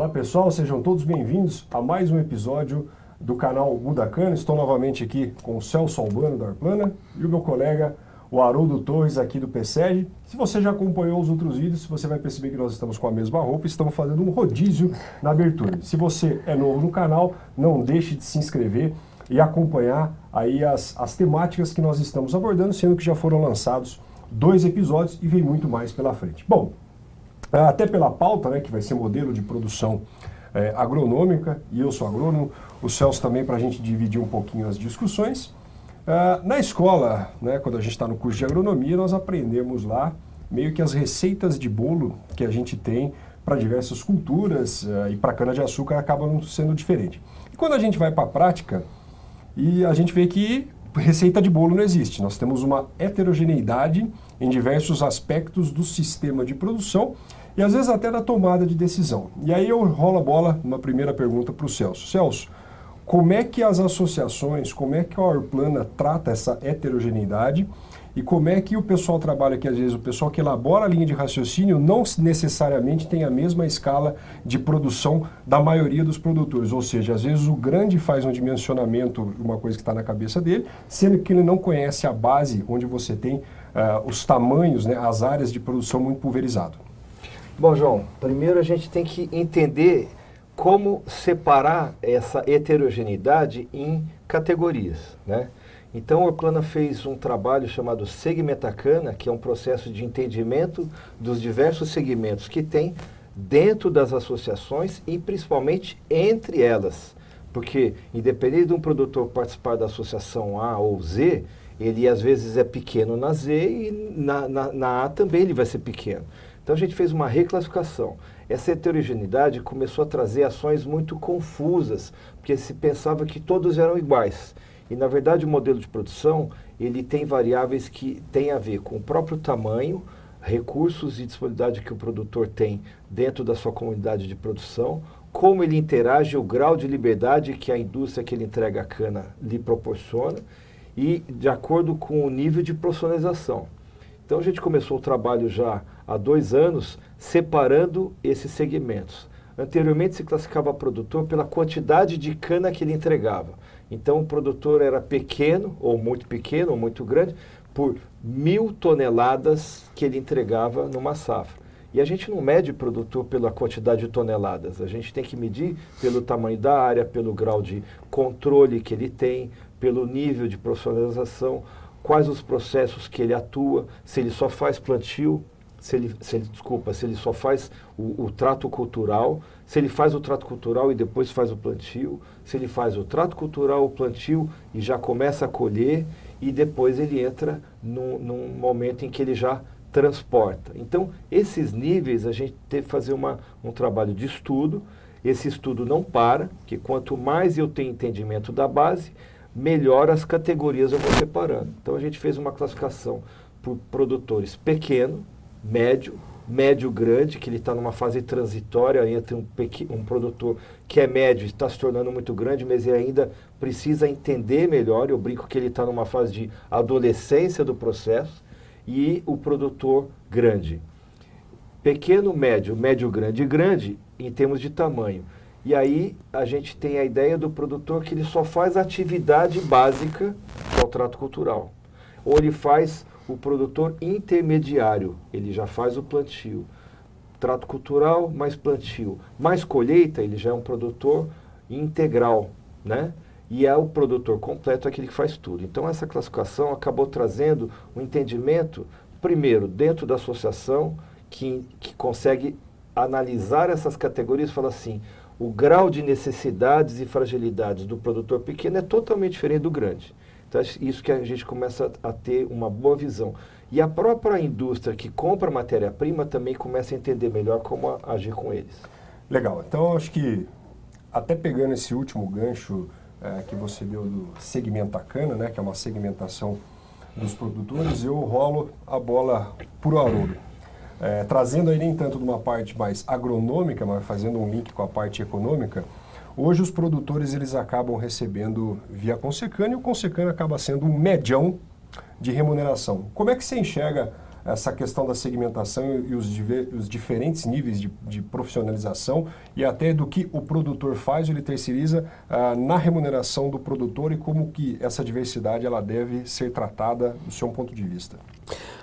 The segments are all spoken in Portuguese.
Olá pessoal, sejam todos bem-vindos a mais um episódio do canal Mudacana. Estou novamente aqui com o Celso Albano da Arplana e o meu colega, o Haroldo Torres aqui do PSEG. Se você já acompanhou os outros vídeos, você vai perceber que nós estamos com a mesma roupa e estamos fazendo um rodízio na abertura. Se você é novo no canal, não deixe de se inscrever e acompanhar aí as, as temáticas que nós estamos abordando, sendo que já foram lançados dois episódios e vem muito mais pela frente. Bom, até pela pauta, né, que vai ser modelo de produção é, agronômica, e eu sou agrônomo, o Celso também para a gente dividir um pouquinho as discussões. Uh, na escola, né, quando a gente está no curso de agronomia, nós aprendemos lá meio que as receitas de bolo que a gente tem para diversas culturas uh, e para cana-de-açúcar acabam sendo diferentes. E quando a gente vai para a prática, e a gente vê que receita de bolo não existe. Nós temos uma heterogeneidade em diversos aspectos do sistema de produção e às vezes até da tomada de decisão. E aí eu rolo a bola uma primeira pergunta para o Celso. Celso, como é que as associações, como é que a Orplana trata essa heterogeneidade e como é que o pessoal trabalha que às vezes o pessoal que elabora a linha de raciocínio não necessariamente tem a mesma escala de produção da maioria dos produtores, ou seja, às vezes o grande faz um dimensionamento, uma coisa que está na cabeça dele, sendo que ele não conhece a base onde você tem uh, os tamanhos, né, as áreas de produção muito pulverizado. Bom, João, primeiro a gente tem que entender como separar essa heterogeneidade em categorias, né? Então, a Orplana fez um trabalho chamado Segmentacana, que é um processo de entendimento dos diversos segmentos que tem dentro das associações e principalmente entre elas. Porque, independente de um produtor participar da associação A ou Z, ele às vezes é pequeno na Z e na, na, na A também ele vai ser pequeno. Então a gente fez uma reclassificação. Essa heterogeneidade começou a trazer ações muito confusas, porque se pensava que todos eram iguais. E na verdade o modelo de produção, ele tem variáveis que têm a ver com o próprio tamanho, recursos e disponibilidade que o produtor tem dentro da sua comunidade de produção, como ele interage, o grau de liberdade que a indústria que ele entrega a cana lhe proporciona e de acordo com o nível de profissionalização. Então a gente começou o trabalho já há dois anos separando esses segmentos. Anteriormente se classificava produtor pela quantidade de cana que ele entregava. Então o produtor era pequeno, ou muito pequeno, ou muito grande, por mil toneladas que ele entregava numa safra. E a gente não mede produtor pela quantidade de toneladas, a gente tem que medir pelo tamanho da área, pelo grau de controle que ele tem, pelo nível de profissionalização, quais os processos que ele atua, se ele só faz plantio, se ele, se ele desculpa, se ele só faz o, o, trato cultural, se ele faz o trato cultural e depois faz o plantio, se ele faz o trato cultural, o plantio e já começa a colher e depois ele entra num, num momento em que ele já transporta. Então, esses níveis a gente tem que fazer uma, um trabalho de estudo. Esse estudo não para, que quanto mais eu tenho entendimento da base, melhor as categorias eu vou separando. Então a gente fez uma classificação por produtores pequeno, médio, médio grande, que ele está numa fase transitória entre um, um produtor que é médio e está se tornando muito grande, mas ele ainda precisa entender melhor. Eu brinco que ele está numa fase de adolescência do processo, e o produtor grande. Pequeno, médio, médio, grande e grande em termos de tamanho. E aí a gente tem a ideia do produtor que ele só faz atividade básica, que é o trato cultural. Ou ele faz o produtor intermediário, ele já faz o plantio. Trato cultural mais plantio. Mais colheita, ele já é um produtor integral, né? E é o produtor completo aquele que faz tudo. Então essa classificação acabou trazendo um entendimento, primeiro, dentro da associação, que, que consegue analisar essas categorias e assim, o grau de necessidades e fragilidades do produtor pequeno é totalmente diferente do grande. Então, é isso que a gente começa a ter uma boa visão. E a própria indústria que compra matéria-prima também começa a entender melhor como agir com eles. Legal. Então, acho que, até pegando esse último gancho é, que você deu do segmenta cana, né, que é uma segmentação dos produtores, eu rolo a bola para o Haroldo. É, trazendo aí nem tanto de uma parte mais agronômica, mas fazendo um link com a parte econômica, hoje os produtores eles acabam recebendo via Consecana e o Consecana acaba sendo um medião de remuneração. Como é que você enxerga essa questão da segmentação e os, os diferentes níveis de, de, profissionalização e até do que o produtor faz ele terceiriza ah, na remuneração do produtor e como que essa diversidade ela deve ser tratada do seu ponto de vista.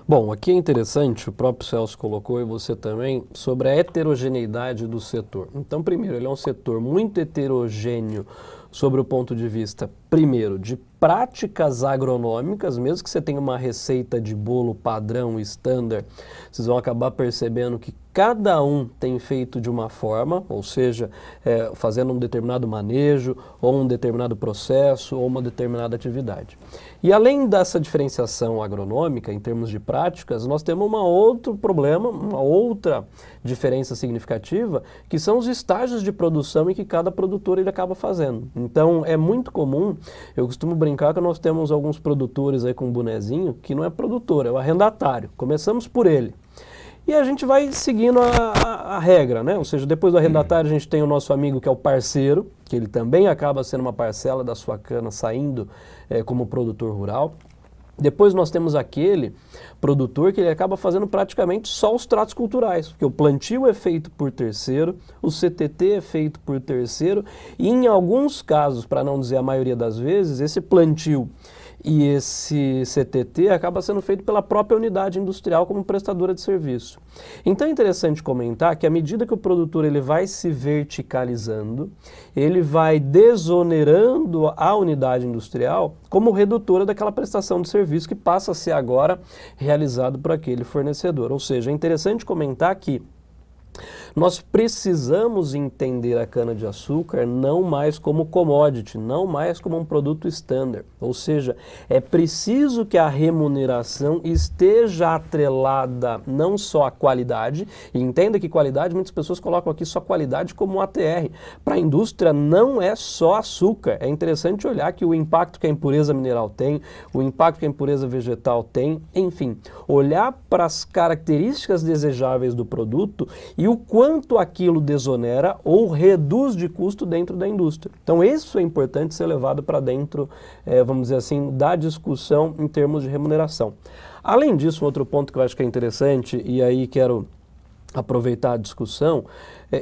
Bom, aqui é interessante, o próprio Celso colocou e você também, sobre a heterogeneidade do setor. Então, primeiro, ele é um setor muito heterogêneo sobre o ponto de vista, primeiro, de práticas agronômicas, mesmo que você tenha uma receita de bolo padrão, standard, vocês vão acabar percebendo que cada um tem feito de uma forma, ou seja, é, fazendo um determinado manejo, ou um determinado processo, ou uma determinada atividade. E além dessa diferenciação agronômica, em termos de práticas, nós temos um outro problema, uma outra diferença significativa, que são os estágios de produção em que cada produtor ele acaba fazendo. Então, é muito comum, eu costumo brincar que nós temos alguns produtores aí com um bonezinho que não é produtor, é o arrendatário. Começamos por ele. E a gente vai seguindo a, a, a, regra, né? Ou seja, depois do arrendatário a gente tem o nosso amigo que é o parceiro, que ele também acaba sendo uma parcela da sua cana saindo é, como produtor rural. Depois nós temos aquele produtor que ele acaba fazendo praticamente só os tratos culturais, porque o plantio é feito por terceiro, o CTT é feito por terceiro, e em alguns casos, para não dizer a maioria das vezes, esse plantio e esse CTT acaba sendo feito pela própria unidade industrial como prestadora de serviço. Então é interessante comentar que à medida que o produtor ele vai se verticalizando, ele vai desonerando a unidade industrial como redutora daquela prestação de serviço que passa a ser agora realizado por aquele fornecedor. Ou seja, é interessante comentar que nós precisamos entender a cana-de-açúcar não mais como commodity, não mais como um produto standard. Ou seja, é preciso que a remuneração esteja atrelada não só à qualidade, e entenda que qualidade, muitas pessoas colocam aqui só qualidade como ATR. Para a indústria não é só açúcar. É interessante olhar que o impacto que a impureza mineral tem, o impacto que a impureza vegetal tem, enfim, olhar para as características desejáveis do produto e o quanto quanto aquilo desonera ou reduz de custo dentro da indústria. Então, isso é importante ser levado para dentro, é, vamos dizer assim, da discussão em termos de remuneração. Além disso, um outro ponto que eu acho que é interessante, e aí quero aproveitar a discussão,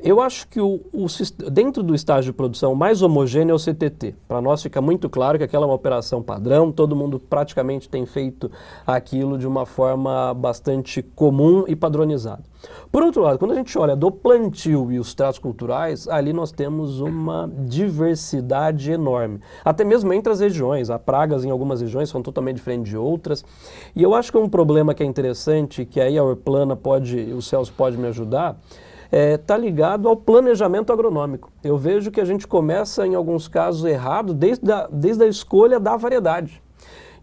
eu acho que o, o, dentro do estágio de produção mais homogêneo é o CTT. Para nós fica muito claro que aquela é uma operação padrão, todo mundo praticamente tem feito aquilo de uma forma bastante comum e padronizada. Por outro lado, quando a gente olha do plantio e os tratos culturais, ali nós temos uma diversidade enorme. Até mesmo entre as regiões. Há pragas em algumas regiões são totalmente diferentes de outras. E eu acho que é um problema que é interessante, que aí a Orplana pode, o Celso pode me ajudar, está é, tá ligado ao planejamento agronômico. Eu vejo que a gente começa, em alguns casos, errado desde a, desde a escolha da variedade.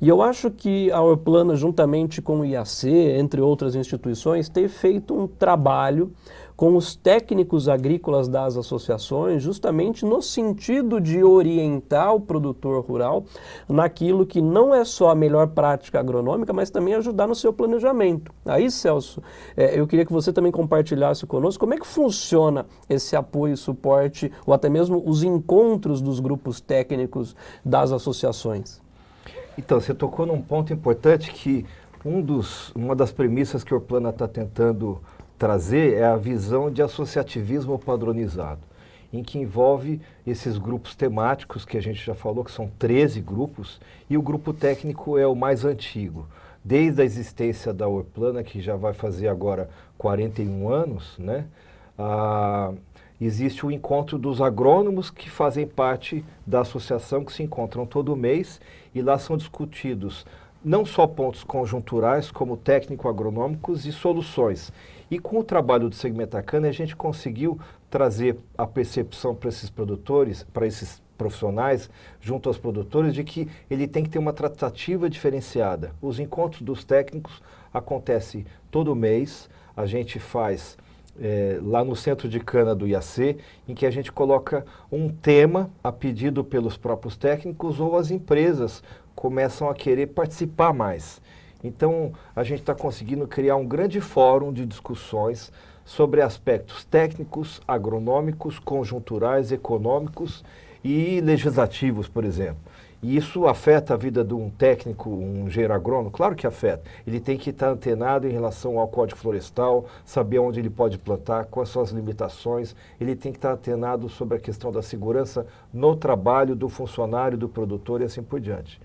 E eu acho que a Orplana, juntamente com o IAC, entre outras instituições, tem feito um trabalho com os técnicos agrícolas das associações, justamente no sentido de orientar o produtor rural naquilo que não é só a melhor prática agronômica, mas também ajudar no seu planejamento. Aí, Celso, é, eu queria que você também compartilhasse conosco como é que funciona esse apoio, suporte, ou até mesmo os encontros dos grupos técnicos das associações. Então, você tocou num ponto importante que um dos, uma das premissas que o Orplana está tentando trazer é a visão de associativismo padronizado, em que envolve esses grupos temáticos que a gente já falou, que são 13 grupos, e o grupo técnico é o mais antigo. Desde a existência da Orplana, que já vai fazer agora 41 anos, né? Ah, existe o encontro dos agrônomos que fazem parte da associação, que se encontram todo mês, e lá são discutidos não só pontos conjunturais, como técnico-agronômicos e soluções. E com o trabalho do Segmenta Cana, a gente conseguiu trazer a percepção para esses produtores, para esses profissionais, junto aos produtores, de que ele tem que ter uma tratativa diferenciada. Os encontros dos técnicos acontecem todo mês, a gente faz é, lá no centro de cana do IAC, em que a gente coloca um tema a pedido pelos próprios técnicos ou as empresas começam a querer participar mais. Então, a gente está conseguindo criar um grande fórum de discussões sobre aspectos técnicos, agronômicos, conjunturais, econômicos e legislativos, por exemplo. E isso afeta a vida de um técnico, um engenheiro agrônomo? Claro que afeta. Ele tem que estar antenado em relação ao código florestal, saber onde ele pode plantar, quais são as limitações. Ele tem que estar antenado sobre a questão da segurança no trabalho do funcionário, do produtor e assim por diante.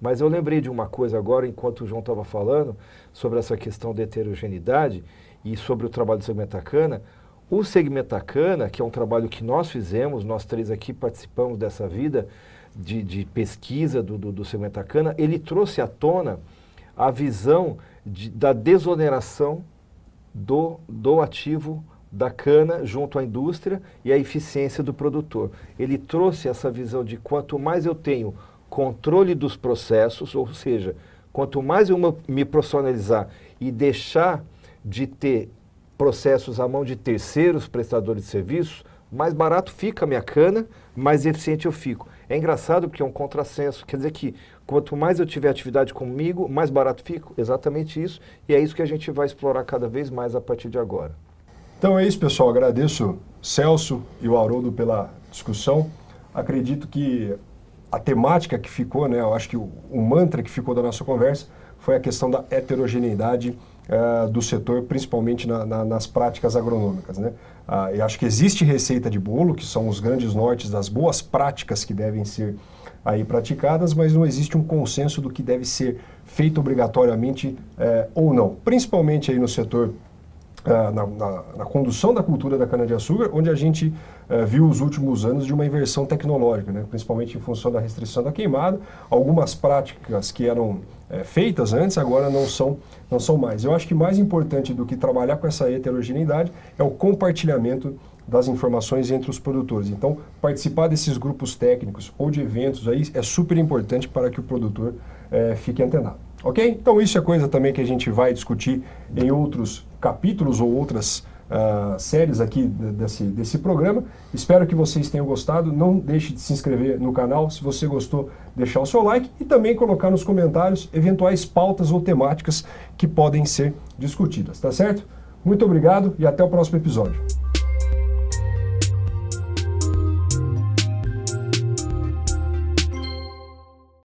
Mas eu lembrei de uma coisa agora, enquanto o João estava falando, sobre essa questão da heterogeneidade e sobre o trabalho do Segmentacana. O Segmentacana, que é um trabalho que nós fizemos, nós três aqui participamos dessa vida, de, de pesquisa do, do, do Segmentacana, ele trouxe à tona a visão de, da desoneração do, do ativo da cana junto à indústria e a eficiência do produtor. Ele trouxe essa visão de quanto mais eu tenho controle dos processos, ou seja, quanto mais eu me profissionalizar e deixar de ter processos à mão de terceiros prestadores de serviços, mais barato fica a minha cana, mais eficiente eu fico. É engraçado porque é um contrassenso. Quer dizer que quanto mais eu tiver atividade comigo, mais barato fico. Exatamente isso. E é isso que a gente vai explorar cada vez mais a partir de agora. Então é isso, pessoal. Agradeço Celso e o Haroldo pela discussão. Acredito que a temática que ficou, né, eu acho que o, o mantra que ficou da nossa conversa foi a questão da heterogeneidade uh, do setor, principalmente na, na, nas práticas agronômicas. Né? Uh, eu acho que existe receita de bolo, que são os grandes nortes das boas práticas que devem ser aí praticadas, mas não existe um consenso do que deve ser feito obrigatoriamente uh, ou não, principalmente aí no setor na, na, na, condução da cultura da cana-de-açúcar, onde a gente uh, viu os últimos anos de uma inversão tecnológica, né? principalmente em função da restrição da queimada. Algumas práticas que eram uh, feitas antes agora não são, não são mais. Eu acho que mais importante do que trabalhar com essa heterogeneidade é o compartilhamento das informações entre os produtores. Então, participar desses grupos técnicos ou de eventos aí é super importante para que o produtor fique antenado. Ok? Então isso é coisa também que a gente vai discutir em outros capítulos ou outras uh, séries aqui desse, desse programa. Espero que vocês tenham gostado. Não deixe de se inscrever no canal se você gostou, deixar o seu like e também colocar nos comentários eventuais pautas ou temáticas que podem ser discutidas, tá certo? Muito obrigado e até o próximo episódio.